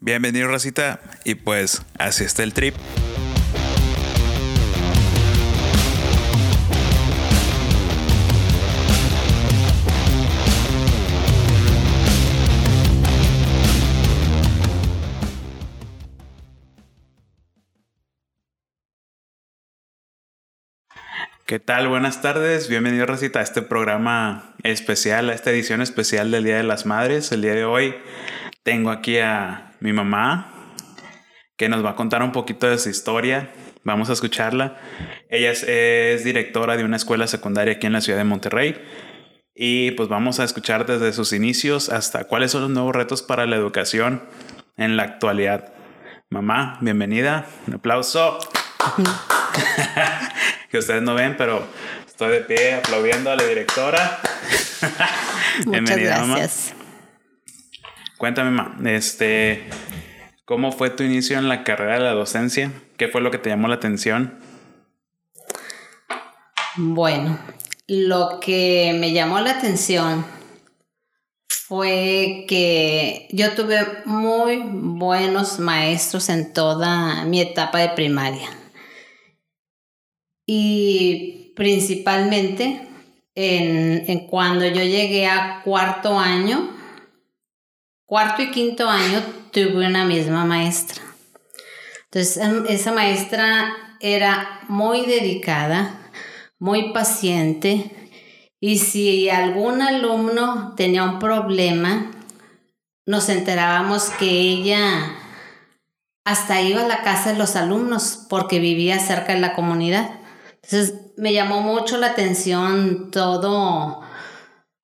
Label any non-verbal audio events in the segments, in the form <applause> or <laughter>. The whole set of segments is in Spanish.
Bienvenido, Racita. Y pues, así está el trip. ¿Qué tal? Buenas tardes. Bienvenido, Racita, a este programa especial, a esta edición especial del Día de las Madres. El día de hoy tengo aquí a mi mamá, que nos va a contar un poquito de su historia. Vamos a escucharla. Ella es, directora de una escuela secundaria aquí en la ciudad de Monterrey. Y pues vamos a escuchar desde sus inicios hasta cuáles son los nuevos retos para la educación en la actualidad. Mamá, bienvenida. Un aplauso. <laughs> que ustedes no ven, pero estoy de pie aplaudiendo a la directora. <laughs> Muchas gracias. Cuéntame, mamá, este, ¿cómo fue tu inicio en la carrera de la docencia? ¿Qué fue lo que te llamó la atención? Bueno, lo que me llamó la atención fue que yo tuve muy buenos maestros en toda mi etapa de primaria y principalmente en, cuando yo llegué a cuarto año, cuarto y quinto año tuve una misma maestra. Entonces em, esa maestra era muy dedicada, muy paciente y si algún alumno tenía un problema, nos enterábamos que ella hasta iba a la casa de los alumnos porque vivía cerca de la comunidad. Entonces me llamó mucho la atención todo,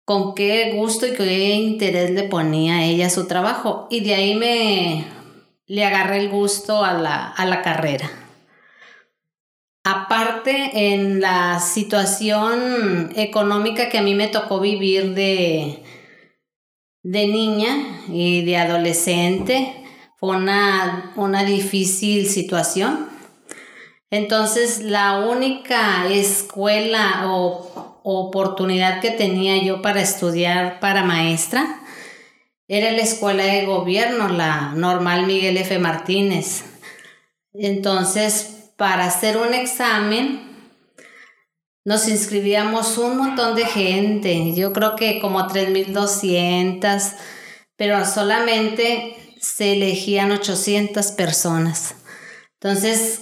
con qué gusto y qué interés le ponía ella a su trabajo. Y de ahí me le agarré el gusto a la, a la carrera. Aparte, en la situación económica que a mí me tocó vivir de, de niña y de adolescente, fue una, una difícil situación entonces, la única escuela o oportunidad que tenía yo para estudiar para maestra era la escuela de gobierno, la normal Miguel F. Martínez. Entonces, para hacer un examen, nos inscribíamos un montón de gente, yo creo que como 3.200, pero solamente se elegían 800 personas. Entonces,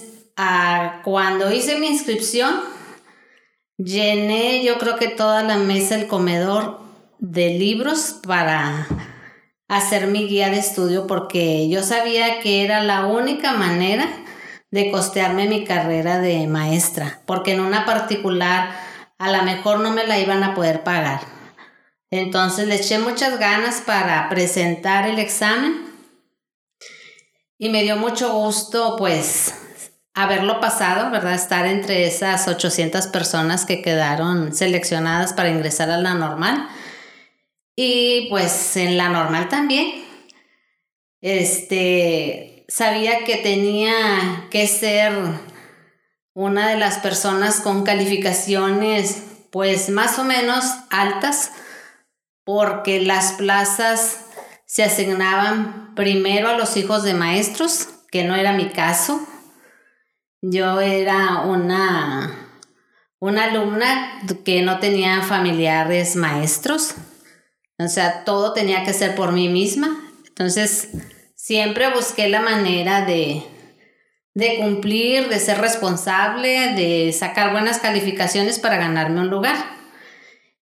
cuando hice mi inscripción, llené yo creo que toda la mesa, el comedor de libros para hacer mi guía de estudio porque yo sabía que era la única manera de costearme mi carrera de maestra, porque en una particular a lo mejor no me la iban a poder pagar. Entonces le eché muchas ganas para presentar el examen y me dio mucho gusto pues haberlo pasado, ¿verdad? Estar entre esas 800 personas que quedaron seleccionadas para ingresar a la normal. Y pues en la normal también. Este, sabía que tenía que ser una de las personas con calificaciones pues más o menos altas porque las plazas se asignaban primero a los hijos de maestros, que no era mi caso, yo era una, una alumna que no tenía familiares maestros, o sea, todo tenía que ser por mí misma. Entonces, siempre busqué la manera de, de cumplir, de ser responsable, de sacar buenas calificaciones para ganarme un lugar.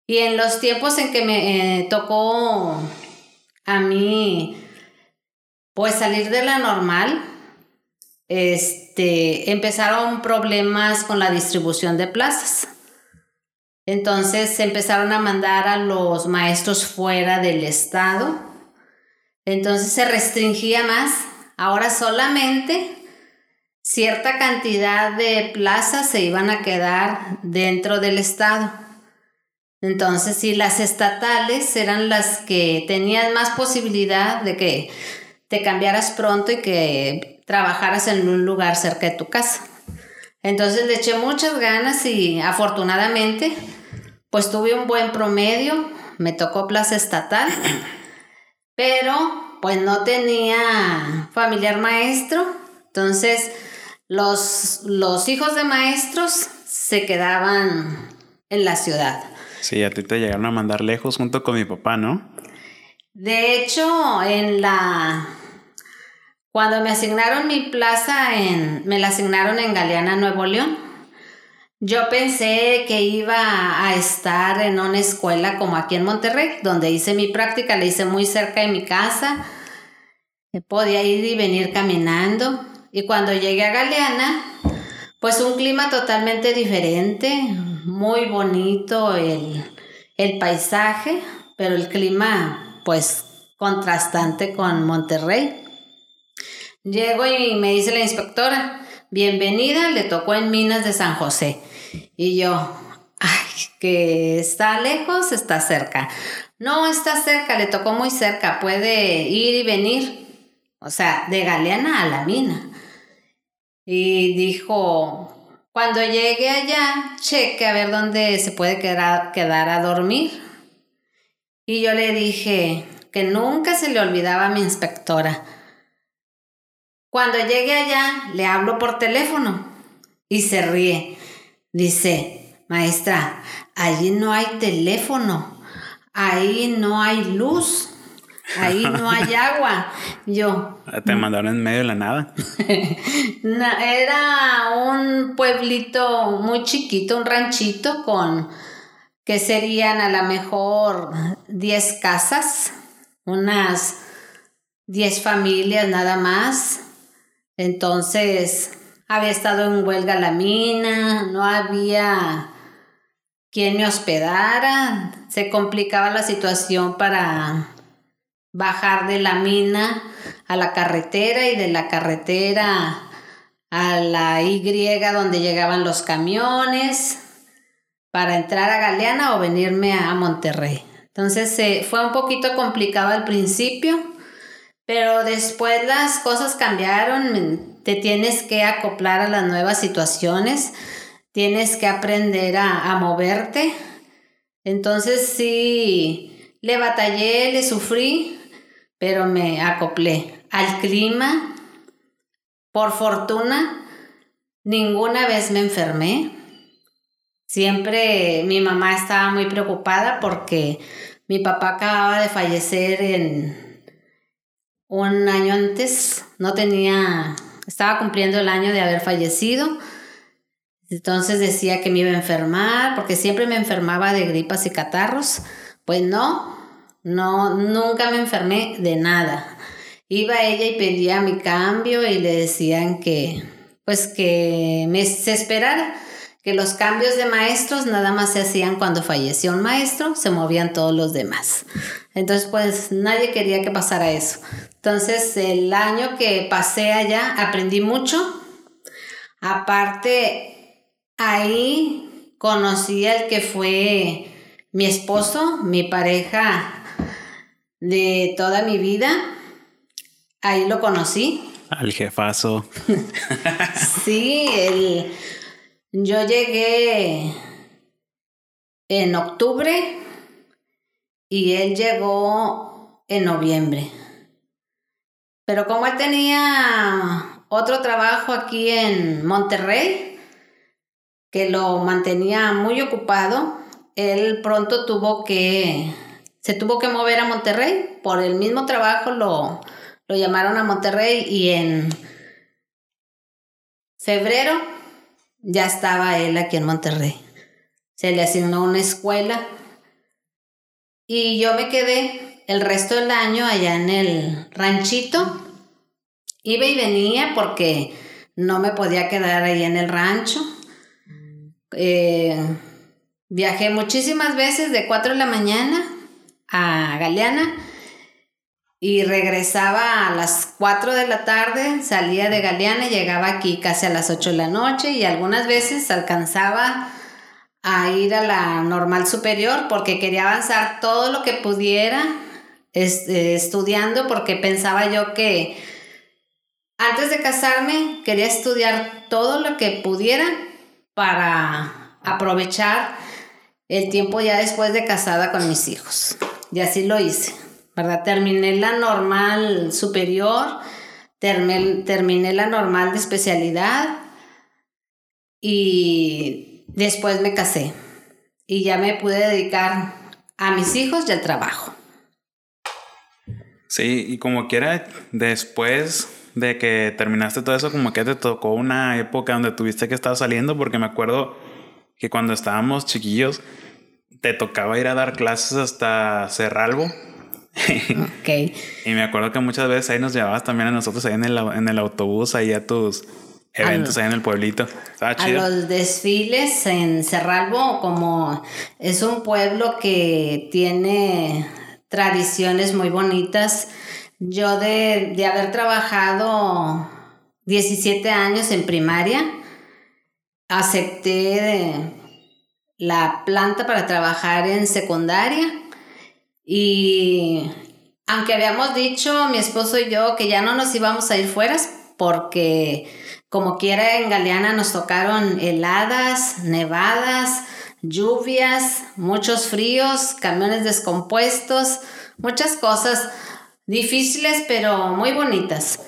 Y en los tiempos en que me eh, tocó a mí, pues salir de la normal, este, empezaron problemas con la distribución de plazas. Entonces se empezaron a mandar a los maestros fuera del estado. Entonces se restringía más. Ahora solamente cierta cantidad de plazas se iban a quedar dentro del estado. Entonces, si las estatales eran las que tenían más posibilidad de que te cambiaras pronto y que trabajaras en un lugar cerca de tu casa. Entonces le eché muchas ganas y afortunadamente pues tuve un buen promedio, me tocó plaza estatal, pero pues no tenía familiar maestro, entonces los, los hijos de maestros se quedaban en la ciudad. Sí, a ti te llegaron a mandar lejos junto con mi papá, ¿no? De hecho, en la cuando me asignaron mi plaza en me la asignaron en Galeana, Nuevo León. Yo pensé que iba a estar en una escuela como aquí en Monterrey, donde hice mi práctica, la hice muy cerca de mi casa. Podía ir y venir caminando. Y cuando llegué a Galeana, pues un clima totalmente diferente, muy bonito el, el paisaje, pero el clima pues contrastante con Monterrey. Llego y me dice la inspectora, bienvenida, le tocó en Minas de San José. Y yo, ay, que está lejos, está cerca. No, está cerca, le tocó muy cerca, puede ir y venir. O sea, de Galeana a la mina. Y dijo, cuando llegue allá, cheque a ver dónde se puede quedar, quedar a dormir. Y yo le dije que nunca se le olvidaba a mi inspectora. Cuando llegue allá, le hablo por teléfono y se ríe. Dice, maestra, allí no hay teléfono, ahí no hay luz, ahí no hay <laughs> agua. Yo. Te mandaron en medio de la nada. <laughs> era un pueblito muy chiquito, un ranchito con que serían a lo mejor 10 casas, unas 10 familias nada más. Entonces, había estado en huelga la mina, no había quien me hospedara, se complicaba la situación para bajar de la mina a la carretera y de la carretera a la Y donde llegaban los camiones para entrar a Galeana o venirme a Monterrey. Entonces fue un poquito complicado al principio, pero después las cosas cambiaron, te tienes que acoplar a las nuevas situaciones, tienes que aprender a, a moverte. Entonces sí, le batallé, le sufrí, pero me acoplé al clima. Por fortuna, ninguna vez me enfermé. Siempre mi mamá estaba muy preocupada porque mi papá acababa de fallecer en un año antes. No tenía, estaba cumpliendo el año de haber fallecido. Entonces decía que me iba a enfermar porque siempre me enfermaba de gripas y catarros. Pues no, no, nunca me enfermé de nada. Iba ella y pedía mi cambio y le decían que, pues que me se esperara, que los cambios de maestros nada más se hacían cuando falleció un maestro, se movían todos los demás. Entonces, pues nadie quería que pasara eso. Entonces, el año que pasé allá aprendí mucho. Aparte, ahí conocí al que fue mi esposo, mi pareja de toda mi vida. Ahí lo conocí. Al jefazo. <laughs> sí, el, yo llegué en octubre y él llegó en noviembre. Pero como él tenía otro trabajo aquí en Monterrey, que lo mantenía muy ocupado, él pronto tuvo que se tuvo que mover a Monterrey. Por el mismo trabajo lo, lo llamaron a Monterrey y en febrero ya estaba él aquí en Monterrey. Se le asignó una escuela y yo me quedé el resto del año allá en el ranchito. Iba y venía porque no me podía quedar ahí en el rancho. Eh, viajé muchísimas veces de 4 de la mañana a Galeana y regresaba a las 4 de la tarde, salía de Galeana llegaba aquí casi a las 8 de la noche y algunas veces alcanzaba a ir a la normal superior porque quería avanzar todo lo que pudiera este, estudiando porque pensaba yo que antes de casarme quería estudiar todo lo que pudiera para aprovechar el tiempo ya después de casada con mis hijos. Y así lo hice. ¿Verdad? Terminé la normal superior, terminé la normal de especialidad y después me casé y ya me pude dedicar a mis hijos y al trabajo. Sí, y como quiera, después de que terminaste todo eso, como que te tocó una época donde tuviste que estar saliendo, porque me acuerdo que cuando estábamos chiquillos, te tocaba ir a dar clases hasta Cerralbo. Ok. <laughs> y me acuerdo que muchas veces ahí nos llevabas también a nosotros ahí en el, en el autobús, ahí a tus eventos ahí en el pueblito. A los desfiles en Cerralbo, como es un pueblo que tiene tradiciones muy bonitas. Yo de, de haber trabajado 17 años en primaria, acepté la planta para trabajar en secundaria y aunque habíamos dicho mi esposo y yo que ya no nos íbamos a ir fuera porque como quiera en Galeana nos tocaron heladas, nevadas, lluvias, muchos fríos, camiones descompuestos, muchas cosas difíciles pero muy bonitas.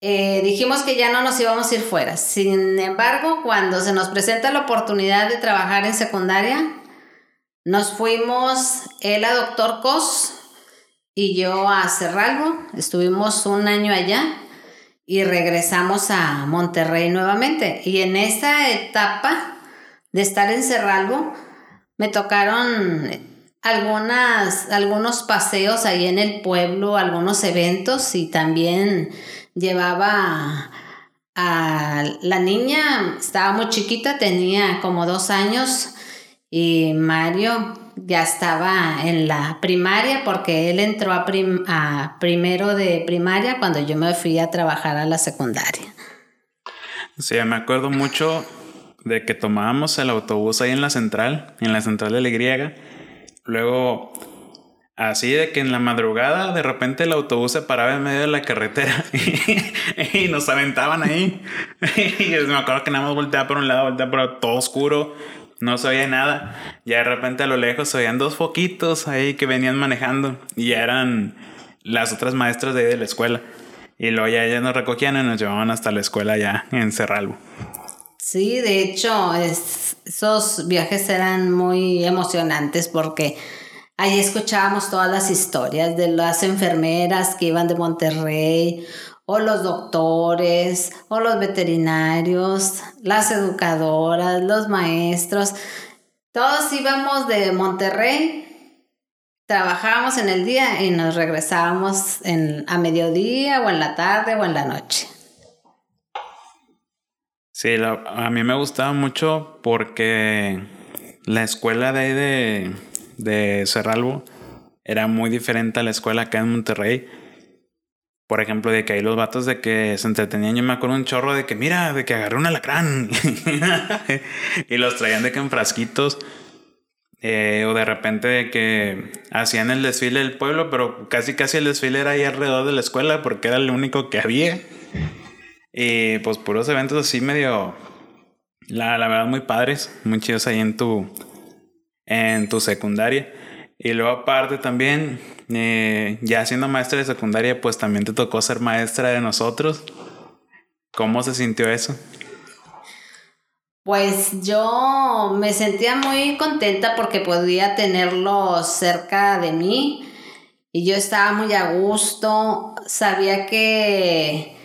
Eh, dijimos que ya no nos íbamos a ir fuera. Sin embargo, cuando se nos presenta la oportunidad de trabajar en secundaria, nos fuimos él a Doctor Cos y yo a Cerralbo. Estuvimos un año allá y regresamos a Monterrey nuevamente. Y en esa etapa de estar en Cerralbo, me tocaron algunas, algunos paseos ahí en el pueblo, algunos eventos y también llevaba a la niña, estaba muy chiquita, tenía como dos años y Mario ya estaba en la primaria porque él entró a, a primero de primaria cuando yo me fui a trabajar a la secundaria. Sí, me acuerdo mucho de que tomábamos el autobús ahí en la central, en la central de la Y. Luego, así de que en la madrugada de repente el autobús se paraba en medio de la carretera <laughs> y, nos aventaban ahí. <laughs> y me acuerdo que nada más volteaba por un lado, volteaba por todo oscuro, no se oía nada. Ya de repente a lo lejos se oían dos foquitos ahí que venían manejando y ya eran las otras maestras de, la escuela. Y luego ya ellas nos recogían y nos llevaban hasta la escuela ya en Cerralbo. Sí, de hecho, esos viajes eran muy emocionantes porque ahí escuchábamos todas las historias de las enfermeras que iban de Monterrey, o los doctores, o los veterinarios, las educadoras, los maestros. Todos íbamos de Monterrey, trabajábamos en el día y nos regresábamos a mediodía o en la tarde o en la noche. Sí, a mí me gustaba mucho porque la escuela de ahí de, de Cerralbo era muy diferente a la escuela acá en Monterrey. Por ejemplo, de que ahí los vatos de que se entretenían, yo me acuerdo un chorro de que, mira, de que agarré un alacrán. <laughs> y los traían de que en frasquitos. Eh, o de repente de que hacían el desfile del pueblo, pero casi casi el desfile era ahí alrededor de la escuela porque era el único que había. Y pues puros eventos así medio, la, la verdad, muy padres, muy chidos ahí en tu, en tu secundaria. Y luego aparte también, eh, ya siendo maestra de secundaria, pues también te tocó ser maestra de nosotros. ¿Cómo se sintió eso? Pues yo me sentía muy contenta porque podía tenerlos cerca de mí y yo estaba muy a gusto. Sabía que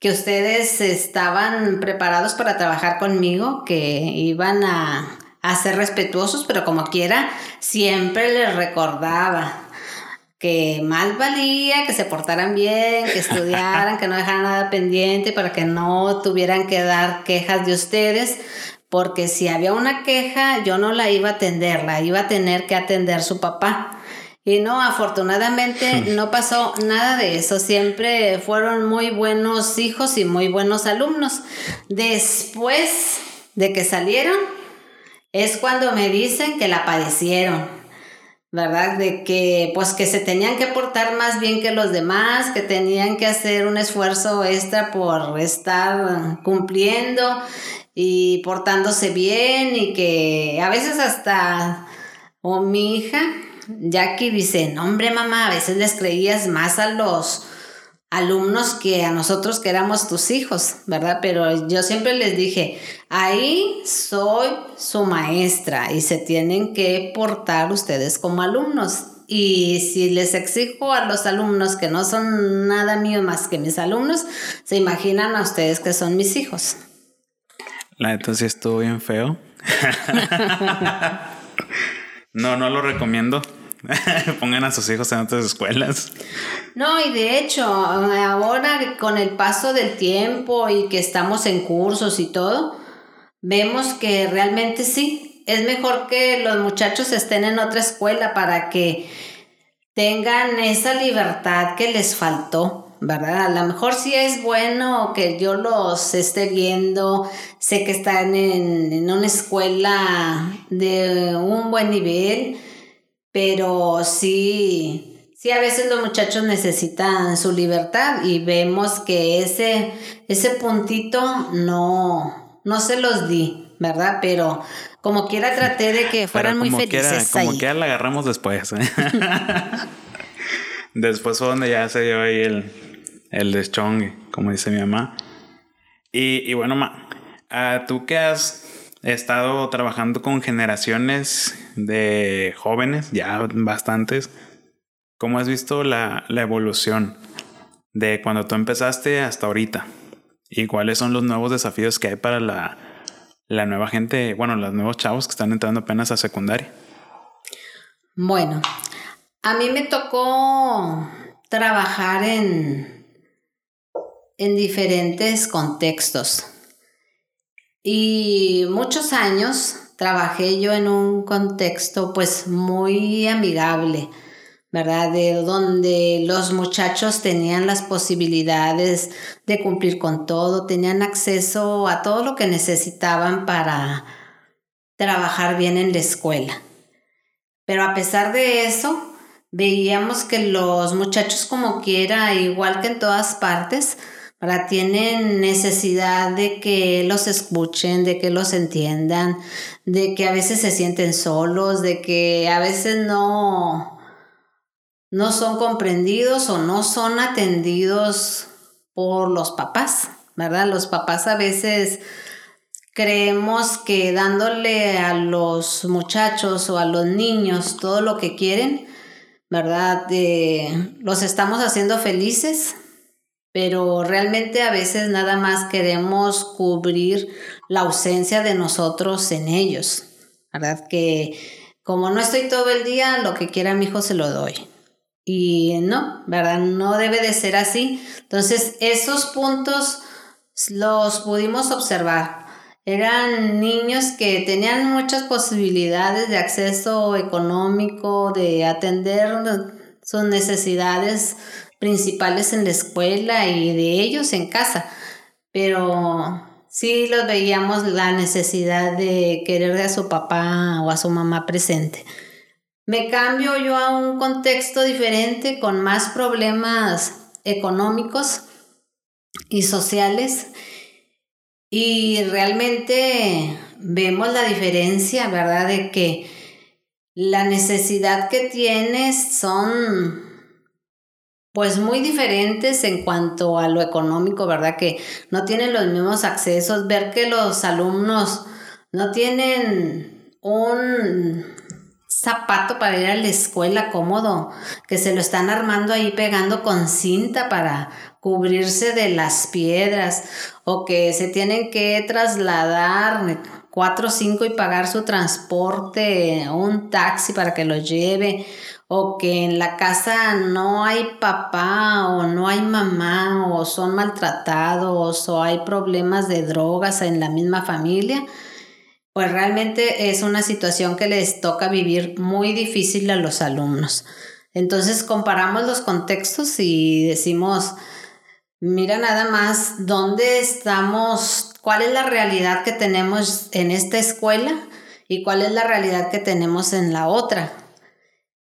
que ustedes estaban preparados para trabajar conmigo, que iban a, ser respetuosos, pero como quiera, siempre les recordaba que mal valía, que se portaran bien, que estudiaran, <laughs> que no dejaran nada pendiente para que no tuvieran que dar quejas de ustedes, porque si había una queja yo no la iba a atender, la iba a tener que atender su papá. Y no, afortunadamente no pasó nada de eso. Siempre fueron muy buenos hijos y muy buenos alumnos. Después de que salieron, es cuando me dicen que la padecieron. ¿Verdad? De que pues que se tenían que portar más bien que los demás, que tenían que hacer un esfuerzo extra por estar cumpliendo y portándose bien y que a veces hasta o mi hija Jackie dice, no hombre mamá, a veces les creías más a los alumnos que a nosotros que éramos tus hijos, ¿verdad? Pero yo siempre les dije, ahí soy su maestra y se tienen que portar ustedes como alumnos. Y si les exijo a los alumnos que no son nada mío más que mis alumnos, se imaginan a ustedes que son mis hijos. La sí estuvo bien feo. <laughs> no, no lo recomiendo. <laughs> Pongan a sus hijos en otras escuelas. No, y de hecho, ahora con el paso del tiempo y que estamos en cursos y todo, vemos que realmente sí, es mejor que los muchachos estén en otra escuela para que tengan esa libertad que les faltó. ¿verdad? A lo mejor sí es bueno que yo los esté viendo, sé que están en, en una escuela de un buen nivel, pero sí, sí a veces los muchachos necesitan su libertad y vemos que ese, ese puntito no, no se los di, ¿verdad? Pero como quiera traté de que fueran muy felices. como quiera la agarramos después. ¿eh? <laughs> después fue donde ya se dio ahí el, el deschongue, como dice mi mamá. Y, y bueno, ma, ah, tú que has estado trabajando con generaciones de jóvenes, ya bastantes. ¿Cómo has visto la, evolución de cuando tú empezaste hasta ahorita? ¿Y cuáles son los nuevos desafíos que hay para la, la nueva gente, bueno, los nuevos chavos que están entrando apenas a secundaria? Bueno, a mí me tocó trabajar en, en diferentes contextos. Y muchos años trabajé yo en un contexto pues muy amigable, ¿verdad? De donde los muchachos tenían las posibilidades de cumplir con todo, tenían acceso a todo lo que necesitaban para trabajar bien en la escuela. Pero a pesar de eso, veíamos que los muchachos como quiera, igual que en todas partes, para tienen necesidad de que los escuchen, de que los entiendan, de que a veces se sienten solos, de que a veces no, no son comprendidos o no son atendidos por los papás, ¿verdad? Los papás a veces creemos que dándole a los muchachos o a los niños todo lo que quieren, ¿verdad? los estamos haciendo felices, pero realmente a veces nada más queremos cubrir la ausencia de nosotros en ellos, ¿verdad? Que como no estoy todo el día, lo que quiera mi hijo se lo doy. Y no, ¿verdad? No debe de ser así. Entonces, esos puntos los pudimos observar. Eran niños que tenían muchas posibilidades de acceso económico, de atender sus necesidades principales en la escuela y de ellos en casa, pero sí los veíamos la necesidad de querer a su papá o a su mamá presente. Me cambio yo a un contexto diferente con más problemas económicos y sociales y realmente vemos la diferencia, ¿verdad? De que la necesidad que tienes son pues muy diferentes en cuanto a lo económico, ¿verdad? Que no tienen los mismos accesos, ver que los alumnos no tienen un zapato para ir a la escuela cómodo, que se lo están armando ahí pegando con cinta para cubrirse de las piedras o que se tienen que trasladar cuatro o cinco y pagar su transporte, un taxi para que los lleve o que en la casa no hay papá o no hay mamá o son maltratados o hay problemas de drogas en la misma familia, pues realmente es una situación que les toca vivir muy difícil a los alumnos. Entonces comparamos los contextos y decimos, mira nada más dónde estamos, cuál es la realidad que tenemos en esta escuela y cuál es la realidad que tenemos en la otra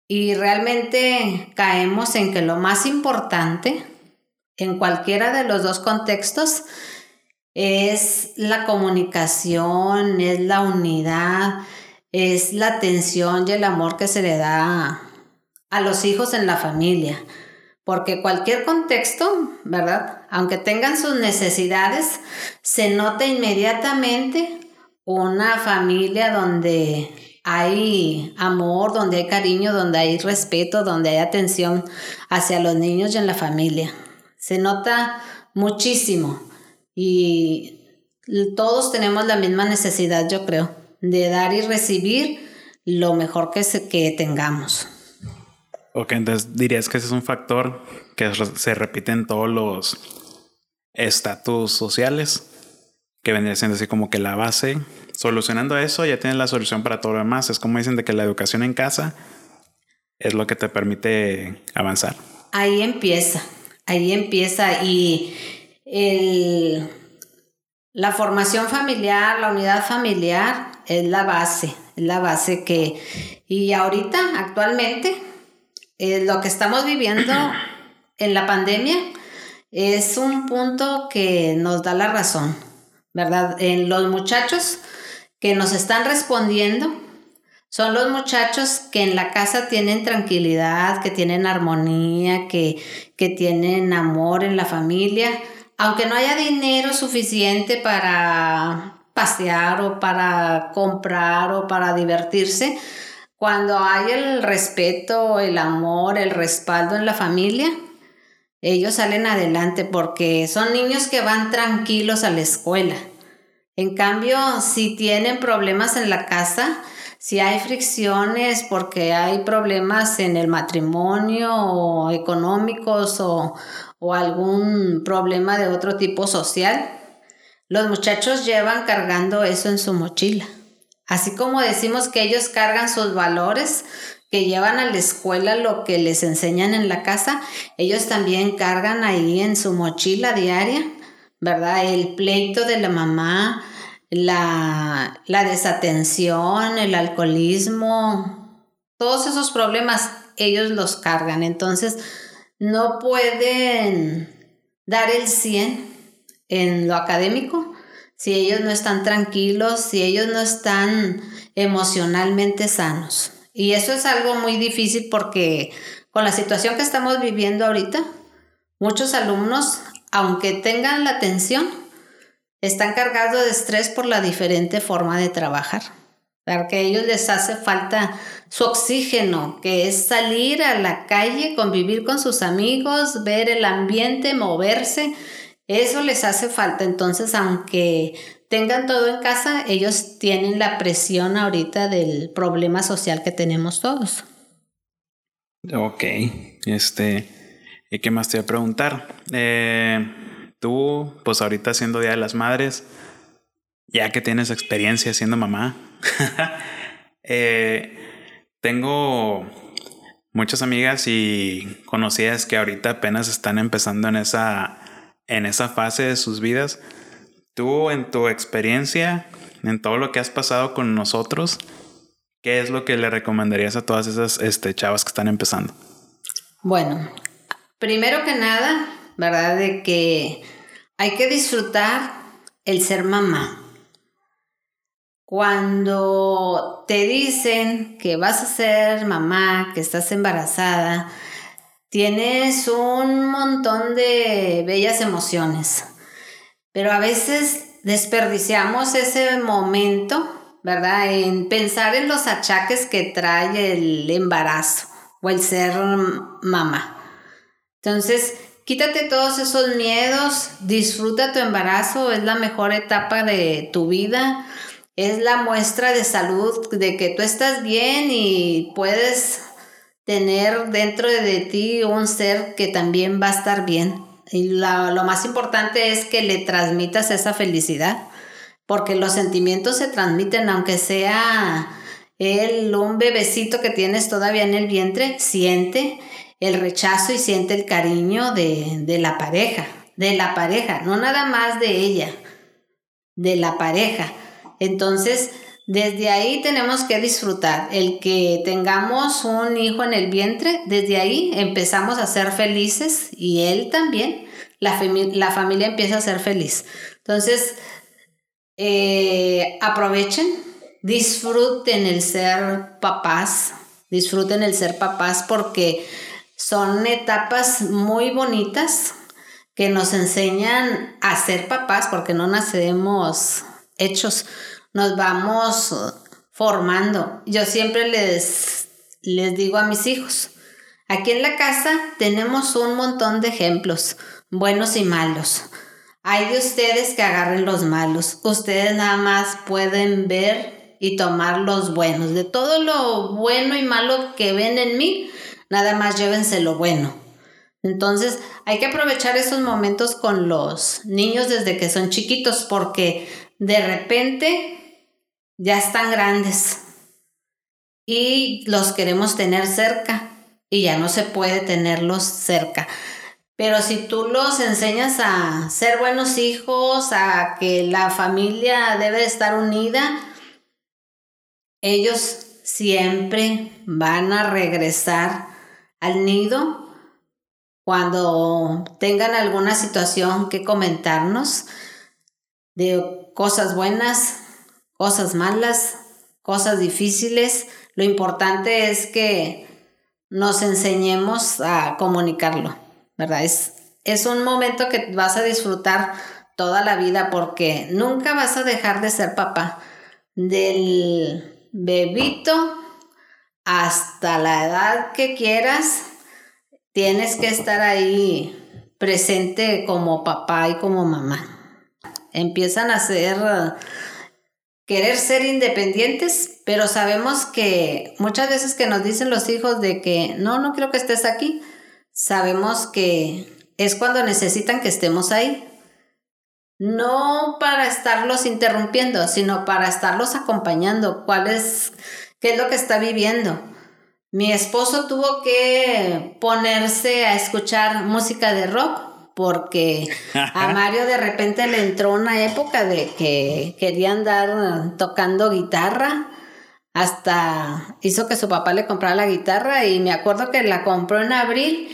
y realmente caemos en que lo más importante en cualquiera de los dos contextos es la comunicación, es la unidad, es la atención y el amor que se le da a los hijos en la familia. Porque cualquier contexto, ¿verdad? Aunque tengan sus necesidades, se nota inmediatamente una familia donde hay amor, donde hay cariño, donde hay respeto, donde hay atención hacia los niños y en la familia. Se nota muchísimo y todos tenemos la misma necesidad, yo creo, de dar y recibir lo mejor que, que tengamos. Ok, entonces dirías que ese es un factor que se repite en todos los estatus sociales, que vendría siendo así como que la base. Solucionando eso ya tienes la solución para todo lo demás. Es como dicen de que la educación en casa es lo que te permite avanzar. Ahí empieza, ahí empieza y el, la formación familiar, la unidad familiar es la base, es la base que, y ahorita, actualmente, eh, lo que estamos viviendo <clears throat> en la pandemia es un punto que nos da la razón, ¿verdad? En los muchachos que nos están respondiendo son los muchachos que en la casa tienen tranquilidad, que tienen armonía, que, que tienen amor en la familia, aunque no haya dinero suficiente para pasear o para comprar o para divertirse, cuando hay el respeto, el amor, el respaldo en la familia, ellos salen adelante porque son niños que van tranquilos a la escuela. En cambio, si tienen problemas en la casa, si hay fricciones porque hay problemas en el matrimonio o económicos o, o algún problema de otro tipo social, los muchachos llevan cargando eso en su mochila. Así como decimos que ellos cargan sus valores, llevan a la escuela lo que les enseñan en la casa, ellos también cargan ahí en su mochila diaria, ¿verdad? El pleito de la mamá, la, la desatención, el alcoholismo, todos esos problemas ellos los cargan. Entonces, no pueden dar el 100 en lo académico si ellos no están tranquilos, si ellos no están emocionalmente sanos. Y eso es algo muy difícil porque con la situación que estamos viviendo ahorita, muchos alumnos, aunque tengan la atención, están cargados de estrés por la diferente forma de trabajar. Porque a ellos les hace falta su oxígeno, que es salir a la calle, convivir con sus amigos, ver el ambiente, moverse eso les hace falta. Entonces, aunque tengan todo en casa, ellos tienen la presión ahorita del problema social que tenemos todos. Ok, este, ¿y qué más te voy a preguntar? Eh, tú, pues ahorita siendo Día de las Madres, ya que tienes experiencia siendo mamá, <laughs> eh, tengo muchas amigas y conocidas que ahorita apenas están empezando en esa en esa fase de sus vidas. Tú, en tu experiencia, en todo lo que has pasado con nosotros, ¿qué es lo que le recomendarías a todas esas este, chavas que están empezando? Bueno, primero que nada, ¿verdad? De que hay que disfrutar el ser mamá. Cuando te dicen que vas a ser mamá, que estás embarazada, Tienes un montón de bellas emociones, pero a veces desperdiciamos ese momento, ¿verdad? En pensar en los achaques que trae el embarazo o el ser mamá. Entonces, quítate todos esos miedos, disfruta tu embarazo, es la mejor etapa de tu vida, es la muestra de salud, de que tú estás bien y puedes tener dentro de ti un ser que también va a estar bien. Y lo más importante es que le transmitas esa felicidad, porque los sentimientos se transmiten, aunque sea el, un bebecito que tienes todavía en el vientre, siente el rechazo y siente el cariño de, de la pareja, de la pareja, no nada más de ella, de la pareja. Entonces, desde ahí tenemos que disfrutar. El que tengamos un hijo en el vientre, desde ahí empezamos a ser felices y él también, la, la familia empieza a ser feliz. Entonces, eh, aprovechen, disfruten el ser papás, disfruten el ser papás porque son etapas muy bonitas que nos enseñan a ser papás porque no nacemos hechos, nos vamos formando. Yo siempre les, les digo a mis hijos, aquí en la casa tenemos un montón de ejemplos, buenos y malos. Hay de ustedes que agarren los malos. Ustedes nada más pueden ver y tomar los buenos. De todo lo bueno y malo que ven en mí, nada más llévense lo bueno. Entonces hay que aprovechar esos momentos con los niños desde que son chiquitos porque de repente ya están grandes y los queremos tener cerca y ya no se puede tenerlos cerca. Pero si tú los enseñas a ser buenos hijos, a que la familia debe estar unida, ellos siempre van a regresar al nido cuando tengan alguna situación que comentarnos de cosas buenas, cosas malas, cosas difíciles. Lo importante es que nos enseñemos a comunicarlo. ¿verdad? Es, es un momento que vas a disfrutar toda la vida porque nunca vas a dejar de ser papá. Del bebito hasta la edad que quieras, tienes que estar ahí presente como papá y como mamá. Empiezan a ser, querer ser independientes, pero sabemos que muchas veces que nos dicen los hijos de que no, no quiero que estés aquí, sabemos que es cuando necesitan que estemos ahí. No para estarlos interrumpiendo, sino para estarlos acompañando. ¿Cuál es, qué es lo que está viviendo? Mi esposo tuvo que ponerse a escuchar música de rock porque a <laughs> Mario de repente le entró una época de que quería andar tocando guitarra hasta hizo que su papá le comprara la guitarra y me acuerdo que la compró en abril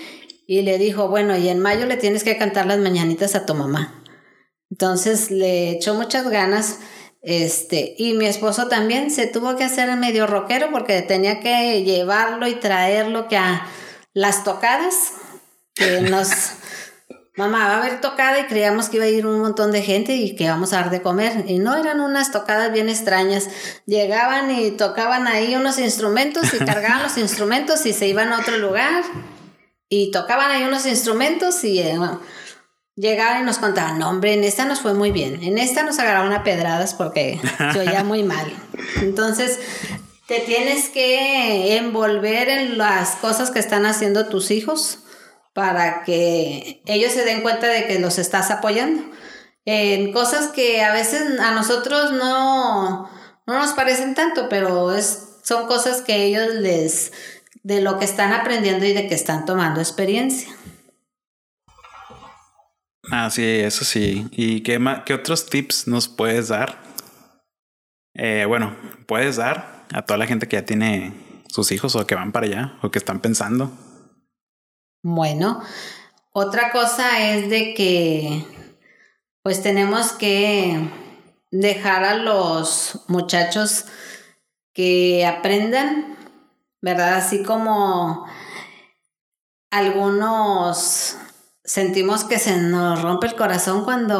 y le dijo, bueno, y en mayo le tienes que cantar las mañanitas a tu mamá. Entonces le echó muchas ganas. Este, y mi esposo también se tuvo que hacer medio rockero porque tenía que llevarlo y traerlo que a las tocadas que nos <laughs> mamá va a haber tocada y creíamos que iba a ir un montón de gente y que vamos a dar de comer. Y no, eran unas tocadas bien extrañas. Llegaban y tocaban ahí unos instrumentos y <laughs> cargaban los instrumentos y se iban a otro lugar. Y tocaban ahí unos instrumentos y eh, llegaban y nos contaban, no hombre, en esta nos fue muy bien. En esta nos agarraron a pedradas porque se oía <laughs> muy mal. Entonces, te tienes que envolver en las cosas que están haciendo tus hijos para que ellos se den cuenta de que los estás apoyando. En cosas que a veces a nosotros no, no nos parecen tanto, pero es, son cosas que ellos les, de lo que están aprendiendo y de que están tomando experiencia. Ah, sí, eso sí. ¿Y qué, qué otros tips nos puedes dar? Eh, bueno, puedes dar a toda la gente que ya tiene sus hijos o que van para allá o que están pensando. Bueno, otra cosa es de que pues tenemos que dejar a los muchachos que aprendan, ¿verdad? Así como algunos sentimos que se nos rompe el corazón cuando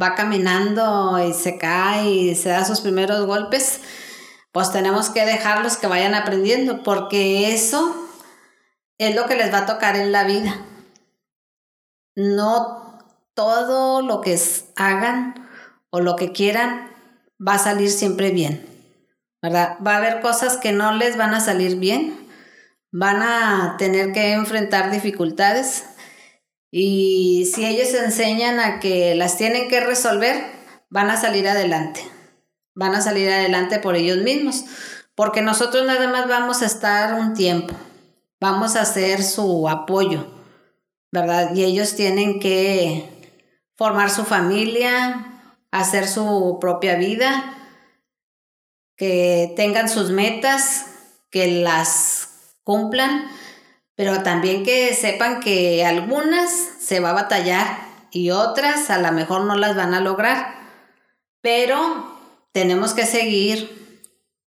va caminando y se cae y se da sus primeros golpes, pues tenemos que dejarlos que vayan aprendiendo, porque eso es lo que les va a tocar en la vida. No todo lo que hagan o lo que quieran va a salir siempre bien, ¿verdad? Va a haber cosas que no les van a salir bien, van a tener que enfrentar dificultades y si ellos enseñan a que las tienen que resolver, van a salir adelante, van a salir adelante por ellos mismos, porque nosotros nada más vamos a estar un tiempo vamos a hacer su apoyo, ¿verdad? Y ellos tienen que formar su familia, hacer su propia vida, que tengan sus metas, que las cumplan, pero también que sepan que algunas se va a batallar y otras a lo mejor no las van a lograr, pero tenemos que seguir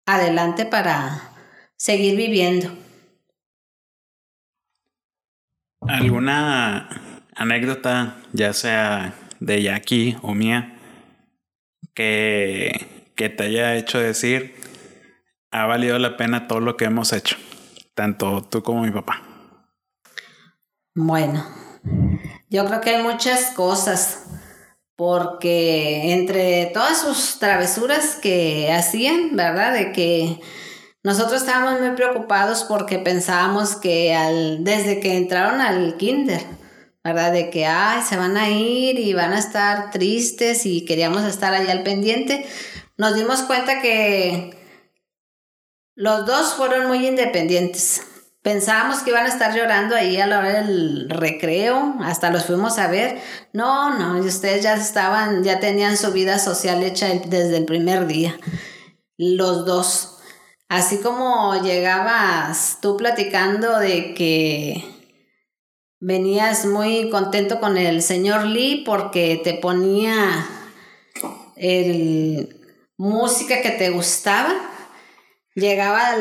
adelante para seguir viviendo. ¿Alguna anécdota, ya sea de Jackie o mía, que, que te haya hecho decir, ha valido la pena todo lo que hemos hecho, tanto tú como mi papá? Bueno, yo creo que hay muchas cosas, porque entre todas sus travesuras que hacían, ¿verdad? De que nosotros estábamos muy preocupados porque pensábamos que al, desde que entraron al kinder, ¿verdad? De que, ay, se van a ir y van a estar tristes y queríamos estar allá al pendiente. Nos dimos cuenta que los dos fueron muy independientes. Pensábamos que iban a estar llorando ahí a la hora del recreo, hasta los fuimos a ver. No, no, ustedes ya estaban, ya tenían su vida social hecha desde el primer día. Los dos. Así como llegabas tú platicando de que venías muy contento con el señor Lee porque te ponía el música que te gustaba. Llegaba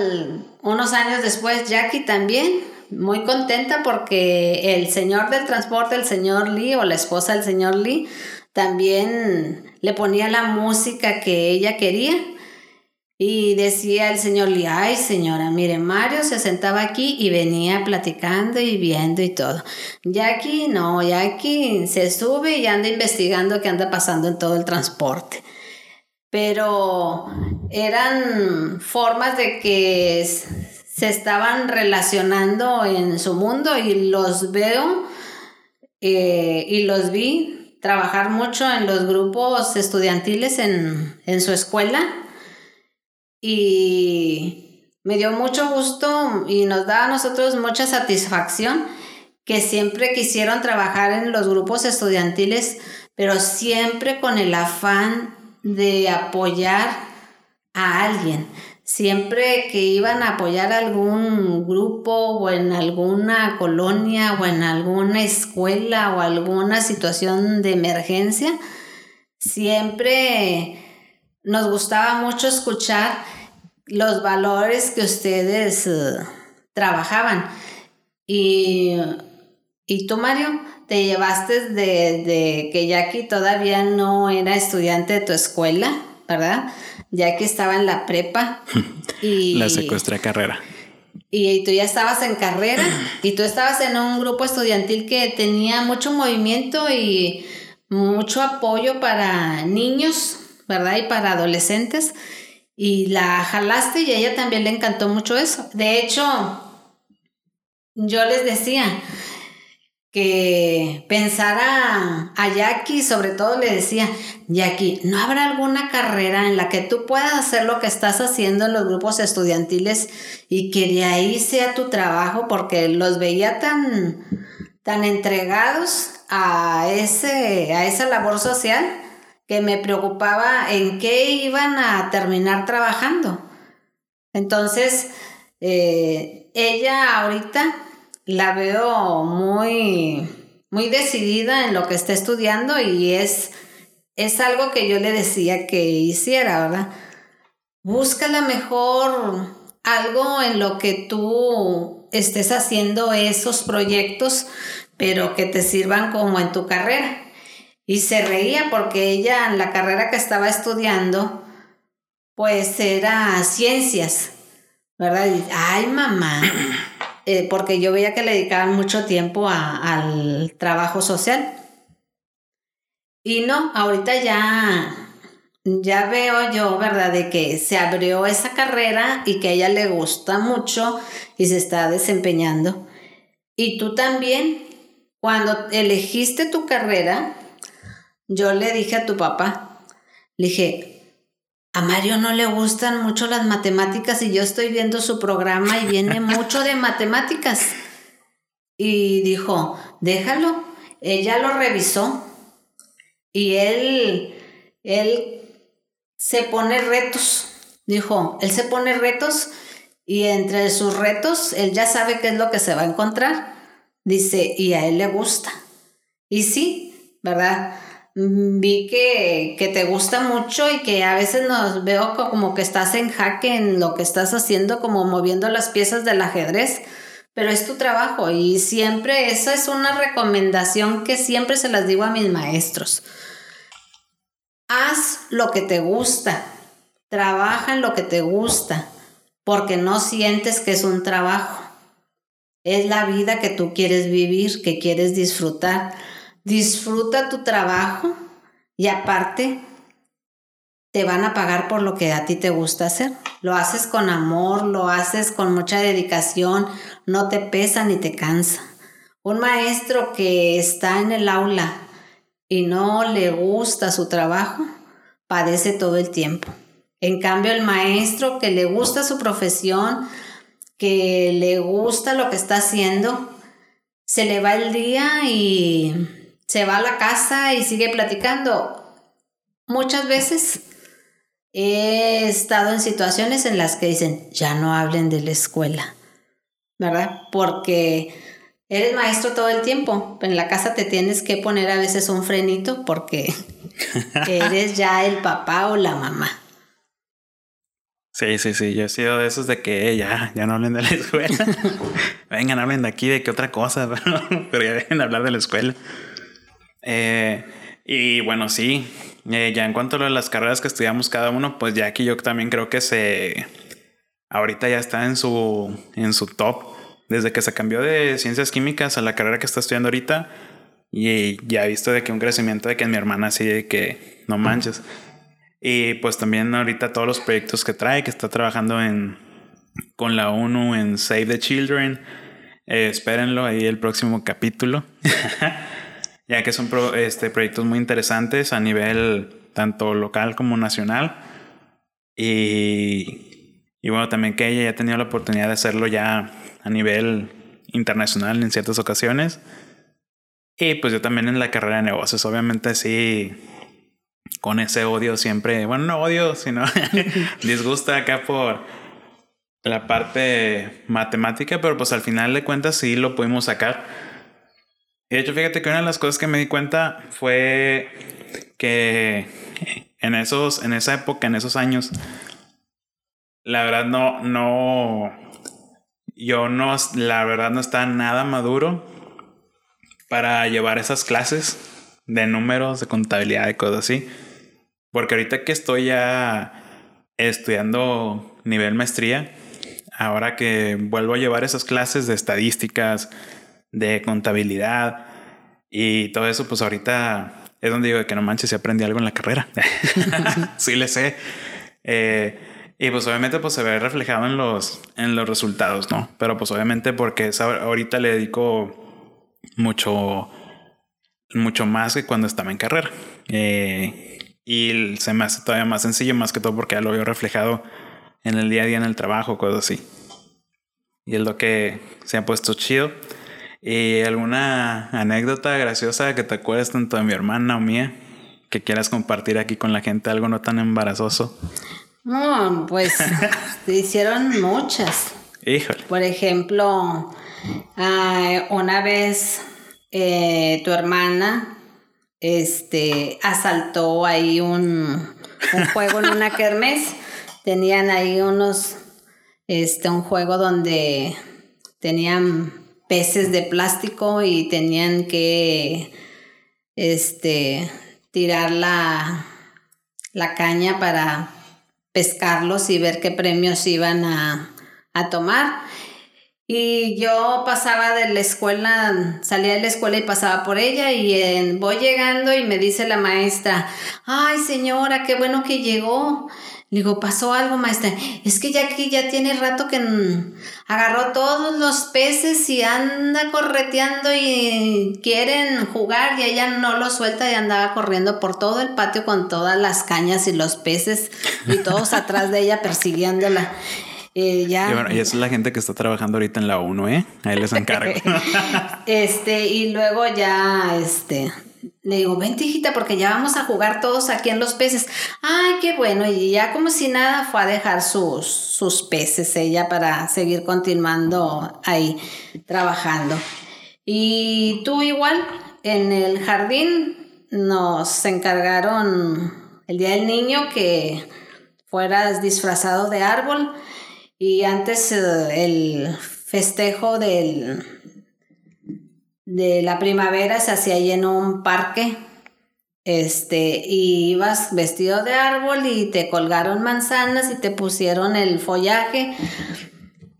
unos años después Jackie también, muy contenta porque el señor del transporte, el señor Lee o la esposa del señor Lee, también le ponía la música que ella quería y decía el señor ay señora, mire, Mario se sentaba aquí y venía platicando y viendo y todo. Jackie no, Jackie se sube y anda investigando qué anda pasando en todo el transporte. Pero eran formas de que se estaban relacionando en su mundo y los veo eh, y los vi trabajar mucho en los grupos estudiantiles en, en su escuela y me dio mucho gusto y nos da a nosotros mucha satisfacción que siempre quisieron trabajar en los grupos estudiantiles, pero siempre con el afán de apoyar a alguien. Siempre que iban a apoyar a algún grupo o en alguna colonia o en alguna escuela o alguna situación de emergencia, siempre nos gustaba mucho escuchar los valores que ustedes eh, trabajaban. Y, y tú, Mario, te llevaste de, de, que Jackie todavía no era estudiante de tu escuela, ¿verdad? Jackie estaba en la prepa. <laughs> y La secuestra carrera. Y, tú ya estabas en carrera y tú estabas en un grupo estudiantil que tenía mucho movimiento y mucho apoyo para niños, ¿verdad? Y para adolescentes y la jalaste y a ella también le encantó mucho eso. De hecho, yo les decía que pensara a Jackie, sobre todo le decía, Jackie, ¿no habrá alguna carrera en la que tú puedas hacer lo que estás haciendo en los grupos estudiantiles y que de ahí sea tu trabajo? Porque los veía tan, tan entregados a, ese, a esa labor social que me preocupaba en qué iban a terminar trabajando. Entonces, eh, ella ahorita la veo muy, muy decidida en lo que está estudiando y es, es algo que yo le decía que hiciera, ¿verdad? Búscala mejor algo en lo que tú estés haciendo esos proyectos, pero que te sirvan como en tu carrera. Y se reía porque ella en la carrera que estaba estudiando, pues era ciencias, ¿verdad? Y, Ay, mamá, <clears throat> eh, porque yo veía que le dedicaban mucho tiempo al trabajo social. Y no, ahorita ya, ya veo yo, ¿verdad? De que se abrió esa carrera y que a ella le gusta mucho y se está desempeñando. Y tú también, cuando elegiste tu carrera, yo le dije a tu papá, le dije, a Mario no le gustan mucho las matemáticas y yo estoy viendo su programa y viene <laughs> mucho de matemáticas. Y dijo, déjalo. Ella lo revisó y él, él se pone retos. Dijo, él se pone retos y entre sus retos, él ya sabe qué es lo que se va a encontrar. Dice, y a él le gusta. Y sí, ¿verdad? Vi que, que, te gusta mucho y que a veces nos veo como que estás en jaque en lo que estás haciendo, como moviendo las piezas del ajedrez, pero es tu trabajo y siempre esa es una recomendación que siempre se las digo a mis maestros. Haz lo que te gusta, trabaja en lo que te gusta, porque no sientes que es un trabajo. Es la vida que tú quieres vivir, que quieres disfrutar disfruta tu trabajo y aparte te van a pagar por lo que a ti te gusta hacer. Lo haces con amor, lo haces con mucha dedicación, no te pesa ni te cansa. Un maestro que está en el aula y no le gusta su trabajo, padece todo el tiempo. En cambio, el maestro que le gusta su profesión, que le gusta lo que está haciendo, se le va el día y se va a la casa y sigue platicando. Muchas veces he estado en situaciones en las que dicen, ya no hablen de la escuela, ¿verdad? Porque eres maestro todo el tiempo. En la casa te tienes que poner a veces un frenito porque <laughs> eres ya el papá o la mamá. Sí, sí, sí. Yo he sido de esos de que ya, ya no hablen de la escuela. <laughs> Vengan, hablen de aquí, de qué otra cosa, pero, <laughs> pero ya dejen de hablar de la escuela. Eh, y bueno, sí, eh, ya en cuanto a lo de las carreras que estudiamos cada uno, pues ya aquí yo también creo que se... Ahorita ya está en su, en su top. Desde que se cambió de ciencias químicas a la carrera que está estudiando ahorita, y ya he visto de que un crecimiento de que mi hermana sí, de que no manches. Y pues también ahorita todos los proyectos que trae, que está trabajando en, con la ONU en Save the Children. Eh, espérenlo ahí el próximo capítulo. <laughs> ya que son este, proyectos muy interesantes a nivel tanto local como nacional. Y, y bueno, también que ella ya ha tenido la oportunidad de hacerlo ya a nivel internacional en ciertas ocasiones. Y pues yo también en la carrera de negocios, obviamente sí, con ese odio siempre, bueno, no odio, sino <laughs> disgusta acá por la parte matemática, pero pues al final de cuentas sí lo pudimos sacar de hecho, fíjate que una de las cosas que me di cuenta fue que en esos, en esa época, en esos años, la verdad no, no, yo no, la verdad no estaba nada maduro para llevar esas clases de números, de contabilidad, y cosas así. Porque ahorita que estoy ya estudiando nivel maestría, ahora que vuelvo a llevar esas clases de estadísticas, de contabilidad y todo eso, pues ahorita es donde digo que no manches, si aprendí algo en la carrera. <laughs> sí le sé. Eh, y pues obviamente pues se ve reflejado en los, en los resultados, ¿no? Pero pues obviamente porque ahorita le dedico mucho, mucho más que cuando estaba en carrera. Eh, y se me hace todavía más sencillo, más que todo porque ya lo veo reflejado en el día a día en el trabajo, cosas así. Y es lo que se ha puesto chido. ¿Y alguna anécdota graciosa que te acuerdes tanto de mi hermana o mía que quieras compartir aquí con la gente, algo no tan embarazoso? No, pues <laughs> se hicieron muchas. Híjole. Por ejemplo, una vez eh, tu hermana este, asaltó ahí un, un juego en una kermés. Tenían ahí unos, este, un juego donde tenían peces de plástico y tenían que este, tirar la, la caña para pescarlos y ver qué premios iban a, a tomar. Y yo pasaba de la escuela, salía de la escuela y pasaba por ella y voy llegando y me dice la maestra, ay señora, qué bueno que llegó. Le digo, pasó algo, maestra. Es que ya aquí ya tiene rato que agarró todos los peces y anda correteando y quieren jugar y ella no lo suelta y andaba corriendo por todo el patio con todas las cañas y los peces y todos <laughs> atrás de ella persiguiéndola. Y, ya, y, bueno, y esa es la gente que está trabajando ahorita en la 1, ¿eh? Ahí les encargo. <laughs> este, y luego ya, este, le digo, ven hijita, porque ya vamos a jugar todos aquí en los peces. Ay, qué bueno. Y ya como si nada fue a dejar sus, sus peces ella para seguir continuando ahí trabajando. Y tú igual, en el jardín, nos encargaron el Día del Niño que fueras disfrazado de árbol y antes eh, el festejo del, de la primavera se hacía ahí en un parque este, y ibas vestido de árbol y te colgaron manzanas y te pusieron el follaje.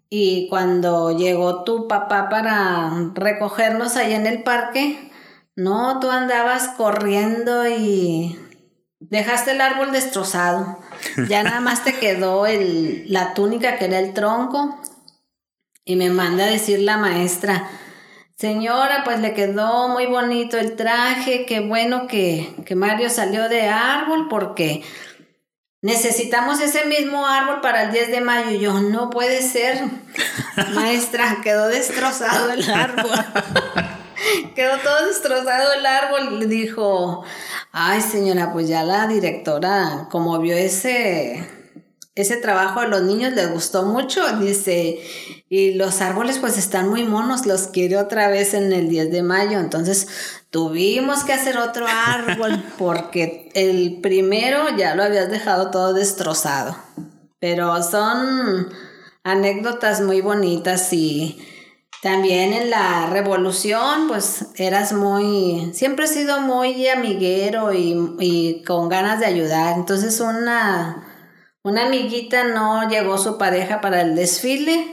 Y cuando llegó tu papá para recogernos ahí en el parque, no, tú andabas corriendo y dejaste el árbol destrozado. Ya nada más te quedó el, la túnica que era el tronco. Y me manda a decir la maestra, Señora, pues le quedó muy bonito el traje, qué bueno que, que Mario salió de árbol porque necesitamos ese mismo árbol para el 10 de mayo. Y yo, no puede ser, <laughs> maestra, quedó destrozado el árbol. <laughs> quedó todo destrozado el árbol. Le dijo, ay señora, pues ya la directora, como vio ese ese trabajo a los niños les gustó mucho, dice, y los árboles pues están muy monos, los quiere otra vez en el 10 de mayo, entonces tuvimos que hacer otro árbol <laughs> porque el primero ya lo habías dejado todo destrozado, pero son anécdotas muy bonitas y también en la revolución pues eras muy, siempre he sido muy amiguero y, y con ganas de ayudar, entonces una una amiguita no llegó su pareja para el desfile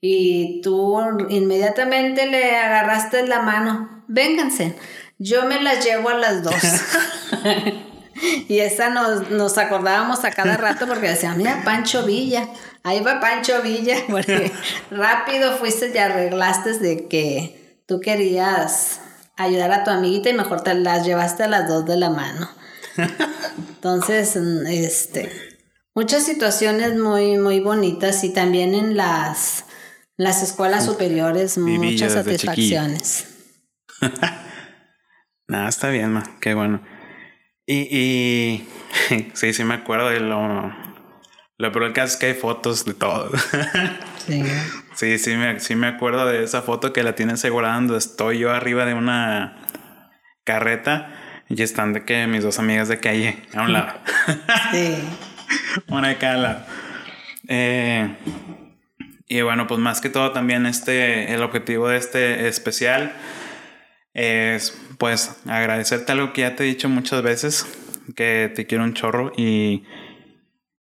y tú inmediatamente le agarraste la mano. Vénganse, yo me las llevo a las dos. <laughs> y esa nos, nos, acordábamos a cada rato porque decía, mira, Pancho Villa, ahí va Pancho Villa, <laughs> porque rápido fuiste y arreglaste de que tú querías ayudar a tu amiguita y mejor te las llevaste a las dos de la mano. <laughs> Entonces, este, muchas situaciones muy, muy bonitas y también en las, las escuelas superiores muchas satisfacciones. <laughs> Nada, está bien, ma. Qué bueno. Y, y <laughs> sí, sí me acuerdo de lo... Lo peor que es que hay fotos de todo. <laughs> sí. Sí, sí me, sí me acuerdo de esa foto que la tienen asegurando. Estoy yo arriba de una carreta y están de que mis dos amigas de calle a un lado. sí. <laughs> Una cala. Eh, y bueno, pues más que todo también este, el objetivo de este especial es pues agradecerte algo que ya te he dicho muchas veces, que te quiero un chorro y,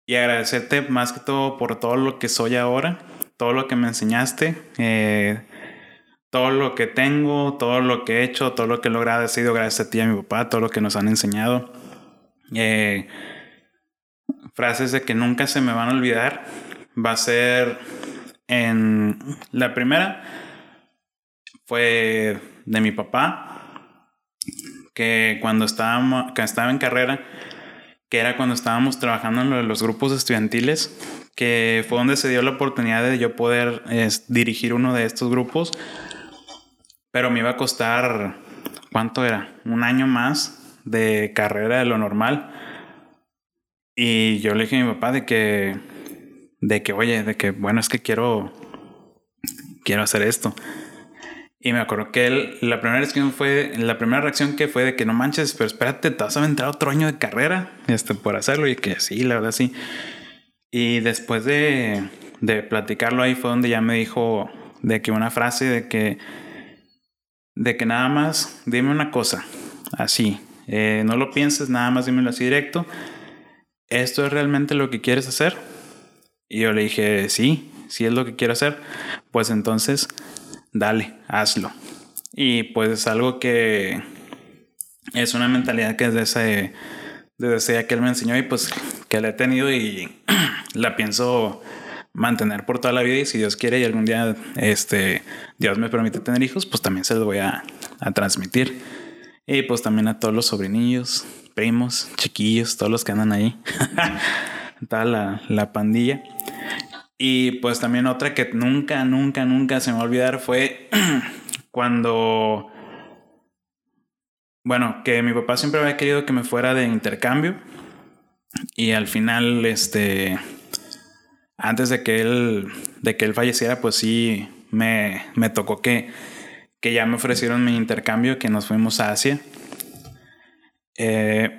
y agradecerte más que todo por todo lo que soy ahora, todo lo que me enseñaste, eh, todo lo que tengo, todo lo que he hecho, todo lo que he logrado ha sido gracias a ti y a mi papá, todo lo que nos han enseñado. Eh, frases de que nunca se me van a olvidar va a ser en la primera fue de mi papá que cuando estábamos que estaba en carrera que era cuando estábamos trabajando en los grupos estudiantiles que fue donde se dio la oportunidad de yo poder dirigir uno de estos grupos pero me iba a costar cuánto era un año más de carrera de lo normal y yo le dije a mi papá de que, de que, oye, de que, bueno, es que quiero, quiero hacer esto. Y me acuerdo que él, la primera reacción fue, la primera reacción que fue de que no manches, pero espérate, te vas a aventar otro año de carrera este, por hacerlo. Y que sí, la verdad sí. Y después de, de platicarlo ahí fue donde ya me dijo de que una frase de que, de que nada más, dime una cosa, así, eh, no lo pienses, nada más dímelo así directo ¿esto es realmente lo que quieres hacer? Y yo le dije, sí, sí es lo que quiero hacer. Pues entonces, dale, hazlo. Y pues es algo que es una mentalidad que desde desde ese que él me enseñó y pues que la he tenido y <clears throat> la pienso mantener por toda la vida y si Dios quiere y algún día este Dios me permite tener hijos, pues también se los voy a, a transmitir. Y pues también a todos los sobrinillos, primos, chiquillos, todos los que andan ahí. <laughs> Toda la, la pandilla. Y pues también otra que nunca, nunca, nunca se me va a olvidar fue <clears throat> cuando... Bueno, que mi papá siempre había querido que me fuera de intercambio. Y al final, este... Antes de que él, de que él falleciera, pues sí, me, me tocó que, que ya me ofrecieron mi intercambio, que nos fuimos a Asia. Eh,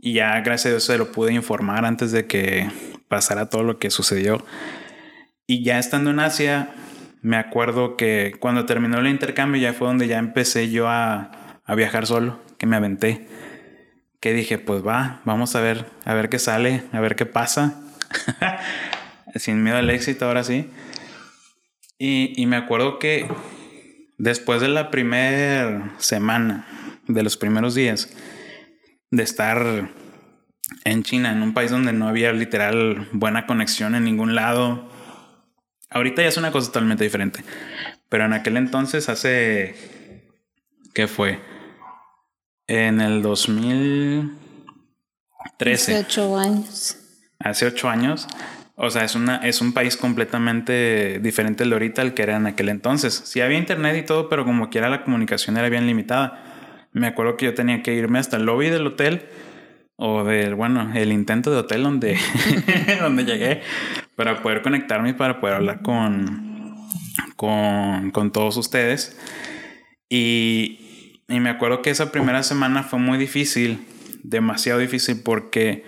y ya gracias a Dios se lo pude informar antes de que pasara todo lo que sucedió. Y ya estando en Asia, me acuerdo que cuando terminó el intercambio ya fue donde ya empecé yo a, a viajar solo, que me aventé. Que dije, pues va, vamos a ver, a ver qué sale, a ver qué pasa. <laughs> Sin miedo al éxito, ahora sí. Y, y me acuerdo que después de la primera semana, de los primeros días, de estar en China, en un país donde no había literal buena conexión en ningún lado. Ahorita ya es una cosa totalmente diferente. Pero en aquel entonces, hace. ¿Qué fue? En el 2013. Hace ocho años. Hace ocho años. O sea, es, una, es un país completamente diferente de ahorita al que era en aquel entonces. Sí había internet y todo, pero como quiera la comunicación era bien limitada. Me acuerdo que yo tenía que irme hasta el lobby del hotel o del, bueno, el intento de hotel donde, <laughs> <laughs> donde llegué para poder conectarme y para poder hablar con, con, con todos ustedes. Y, y me acuerdo que esa primera semana fue muy difícil, demasiado difícil porque